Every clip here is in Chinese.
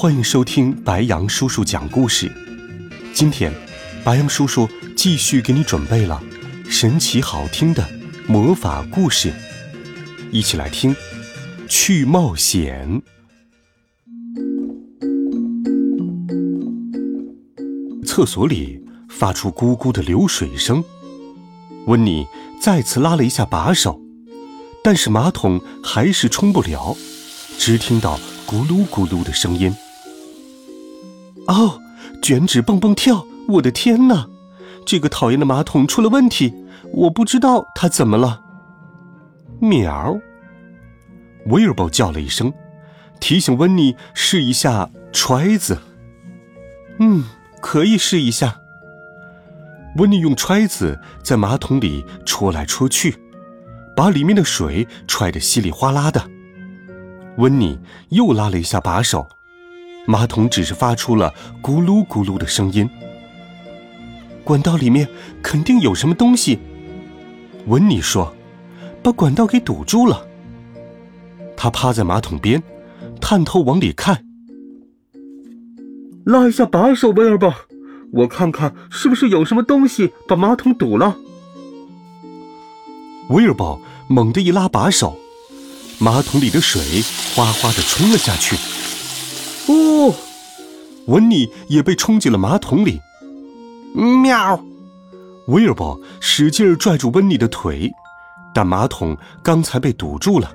欢迎收听白羊叔叔讲故事。今天，白羊叔叔继续给你准备了神奇好听的魔法故事，一起来听《去冒险》。厕所里发出咕咕的流水声，温妮再次拉了一下把手，但是马桶还是冲不了。只听到咕噜咕噜的声音。哦，卷纸蹦蹦跳！我的天哪，这个讨厌的马桶出了问题！我不知道它怎么了。喵！威尔伯叫了一声，提醒温妮试一下揣子。嗯，可以试一下。温妮用揣子在马桶里戳来戳去，把里面的水揣得稀里哗啦的。温妮又拉了一下把手，马桶只是发出了咕噜咕噜的声音。管道里面肯定有什么东西，温妮说：“把管道给堵住了。”他趴在马桶边，探头往里看。拉一下把手，威尔伯，我看看是不是有什么东西把马桶堵了。威尔伯猛地一拉把手。马桶里的水哗哗的冲了下去，哦，温妮也被冲进了马桶里。喵！威尔伯使劲拽住温妮的腿，但马桶刚才被堵住了，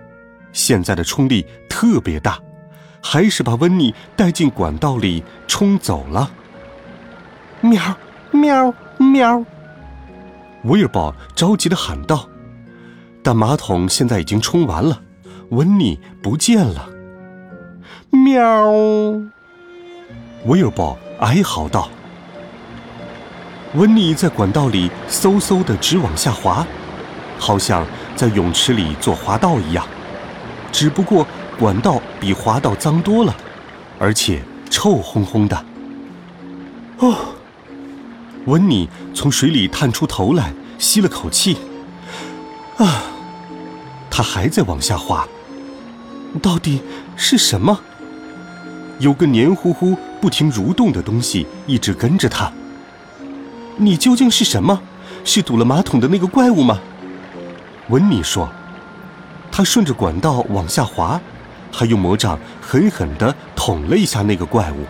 现在的冲力特别大，还是把温妮带进管道里冲走了。喵！喵！喵！威尔伯着急的喊道，但马桶现在已经冲完了。温妮不见了，喵！威尔伯哀嚎道。温妮在管道里嗖嗖的直往下滑，好像在泳池里做滑道一样，只不过管道比滑道脏多了，而且臭烘烘的。哦，温妮从水里探出头来，吸了口气。啊，他还在往下滑。到底是什么？有个黏糊糊、不停蠕动的东西一直跟着他。你究竟是什么？是堵了马桶的那个怪物吗？温妮说。他顺着管道往下滑，还用魔杖狠狠地捅了一下那个怪物。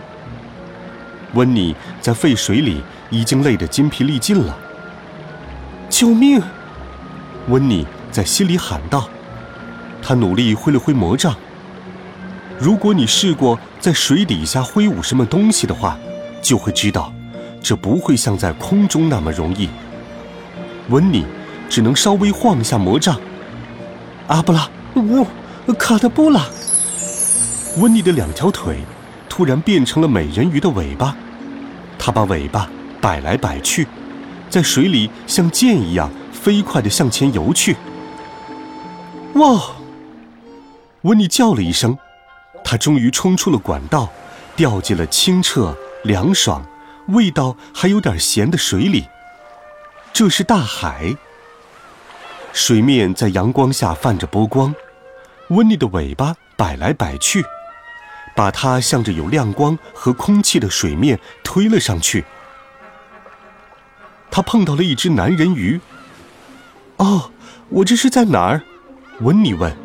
温妮在沸水里已经累得筋疲力尽了。救命！温妮在心里喊道。他努力挥了挥魔杖。如果你试过在水底下挥舞什么东西的话，就会知道，这不会像在空中那么容易。温妮只能稍微晃一下魔杖。阿布拉，呜，卡特布拉。温妮的两条腿突然变成了美人鱼的尾巴，她把尾巴摆来摆去，在水里像箭一样飞快地向前游去。哇！温妮叫了一声，他终于冲出了管道，掉进了清澈、凉爽、味道还有点咸的水里。这是大海，水面在阳光下泛着波光。温妮的尾巴摆来摆去，把它向着有亮光和空气的水面推了上去。他碰到了一只男人鱼。哦，我这是在哪儿？温妮问。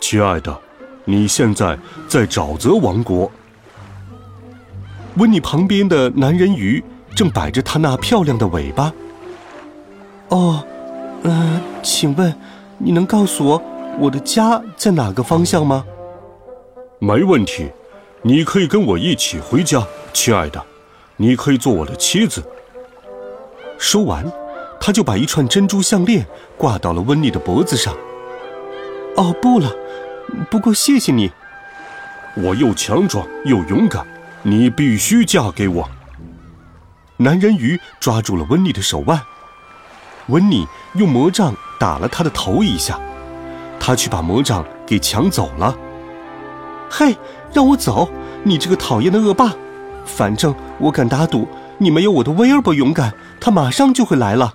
亲爱的，你现在在沼泽王国。温妮旁边的男人鱼正摆着他那漂亮的尾巴。哦，嗯，请问你能告诉我我的家在哪个方向吗？没问题，你可以跟我一起回家，亲爱的，你可以做我的妻子。说完，他就把一串珍珠项链挂到了温妮的脖子上。哦，不了。不过谢谢你，我又强壮又勇敢，你必须嫁给我。男人鱼抓住了温妮的手腕，温妮用魔杖打了他的头一下，他却把魔杖给抢走了。嘿，让我走！你这个讨厌的恶霸！反正我敢打赌，你没有我的威尔伯勇敢，他马上就会来了。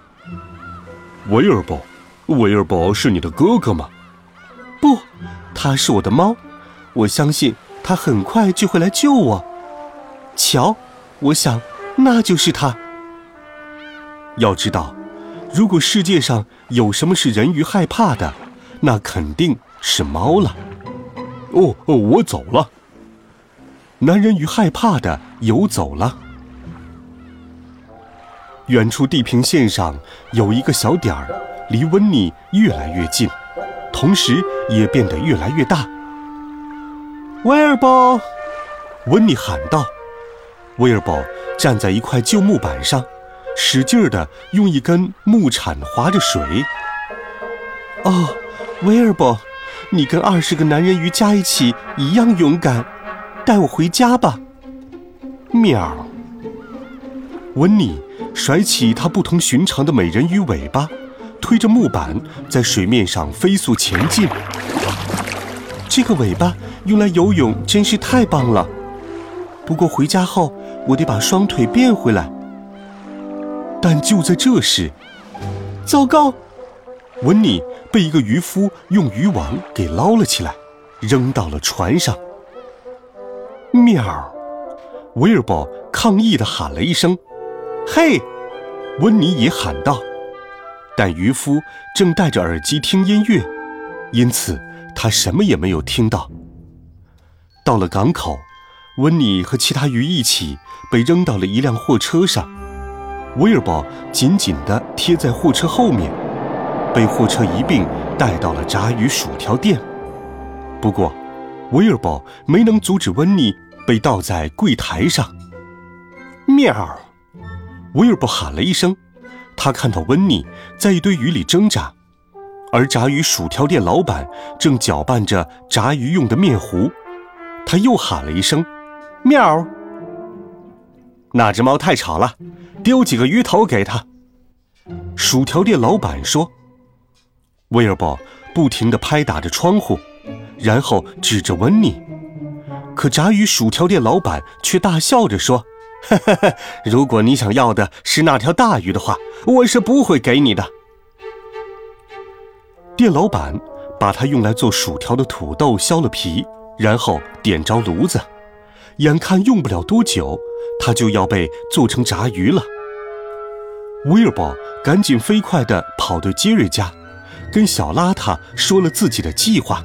威尔伯，威尔伯是你的哥哥吗？不，它是我的猫。我相信它很快就会来救我。瞧，我想那就是它。要知道，如果世界上有什么是人鱼害怕的，那肯定是猫了。哦哦，我走了。男人鱼害怕的游走了。远处地平线上有一个小点儿，离温妮越来越近，同时也变得越来越大。威尔伯，温妮喊道。威尔伯站在一块旧木板上，使劲儿的用一根木铲划着水。哦，威尔伯。你跟二十个男人鱼加一起一样勇敢，带我回家吧。喵！温妮甩起它不同寻常的美人鱼尾巴，推着木板在水面上飞速前进。这个尾巴用来游泳真是太棒了。不过回家后我得把双腿变回来。但就在这时，糟糕！温妮。被一个渔夫用渔网给捞了起来，扔到了船上。喵！威尔伯抗议地喊了一声：“嘿！”温妮也喊道。但渔夫正戴着耳机听音乐，因此他什么也没有听到。到了港口，温妮和其他鱼一起被扔到了一辆货车上，威尔伯紧紧地贴在货车后面。被货车一并带到了炸鱼薯条店，不过，威尔伯没能阻止温妮被倒在柜台上。喵！威尔伯喊了一声，他看到温妮在一堆鱼里挣扎，而炸鱼薯条店老板正搅拌着炸鱼用的面糊。他又喊了一声：“喵！”那只猫太吵了，丢几个鱼头给他。薯条店老板说。威尔伯不停地拍打着窗户，然后指着温妮。可炸鱼薯条店老板却大笑着说：“哈哈哈如果你想要的是那条大鱼的话，我是不会给你的。”店老板把他用来做薯条的土豆削了皮，然后点着炉子。眼看用不了多久，他就要被做成炸鱼了。威尔伯赶紧飞快地跑到杰瑞家。跟小邋遢说了自己的计划，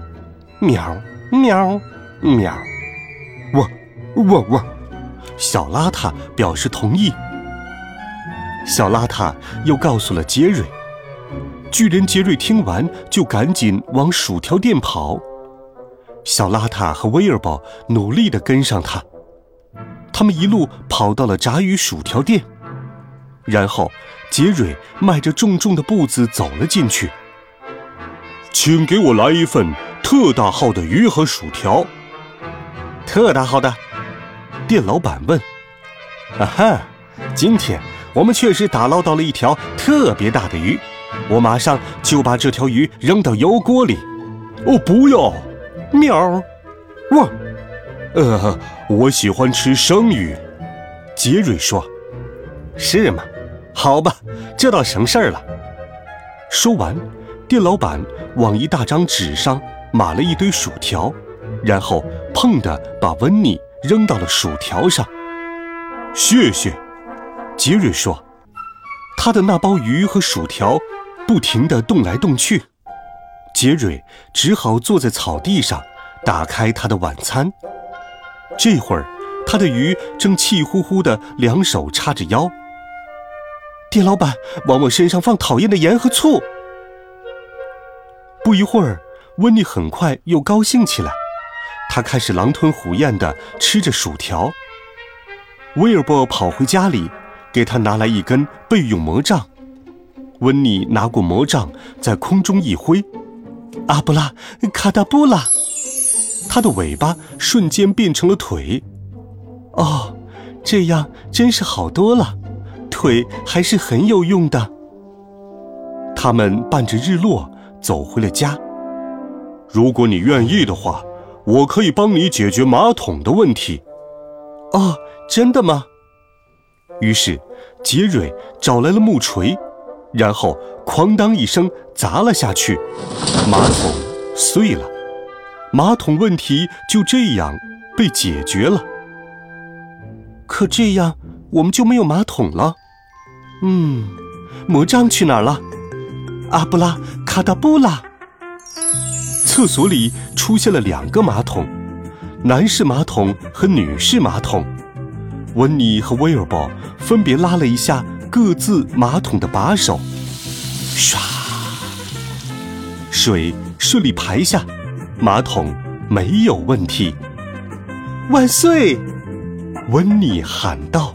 喵喵喵，汪汪汪！小邋遢表示同意。小邋遢又告诉了杰瑞，巨人杰瑞听完就赶紧往薯条店跑。小邋遢和威尔伯努力地跟上他，他们一路跑到了炸鱼薯条店，然后杰瑞迈着重重的步子走了进去。请给我来一份特大号的鱼和薯条。特大号的，店老板问。啊哈，今天我们确实打捞到了一条特别大的鱼，我马上就把这条鱼扔到油锅里。哦，不要！喵！汪！呃，我喜欢吃生鱼。杰瑞说。是吗？好吧，这倒省事儿了。说完。店老板往一大张纸上码了一堆薯条，然后砰的把温妮扔到了薯条上。谢谢，杰瑞说。他的那包鱼和薯条不停地动来动去，杰瑞只好坐在草地上，打开他的晚餐。这会儿，他的鱼正气呼呼地两手叉着腰。店老板往我身上放讨厌的盐和醋。不一会儿，温妮很快又高兴起来，他开始狼吞虎咽地吃着薯条。威尔伯跑回家里，给他拿来一根备用魔杖。温妮拿过魔杖，在空中一挥，阿布拉卡达布拉，它的尾巴瞬间变成了腿。哦，这样真是好多了，腿还是很有用的。他们伴着日落走回了家。如果你愿意的话，我可以帮你解决马桶的问题。哦，真的吗？于是，杰瑞找来了木锤，然后哐当一声砸了下去，马桶碎了，马桶问题就这样被解决了。可这样我们就没有马桶了。嗯，魔杖去哪儿了？阿布拉卡达布拉！厕所里出现了两个马桶，男士马桶和女士马桶。温妮和威尔伯分别拉了一下各自马桶的把手，唰，水顺利排下，马桶没有问题。万岁！温妮喊道。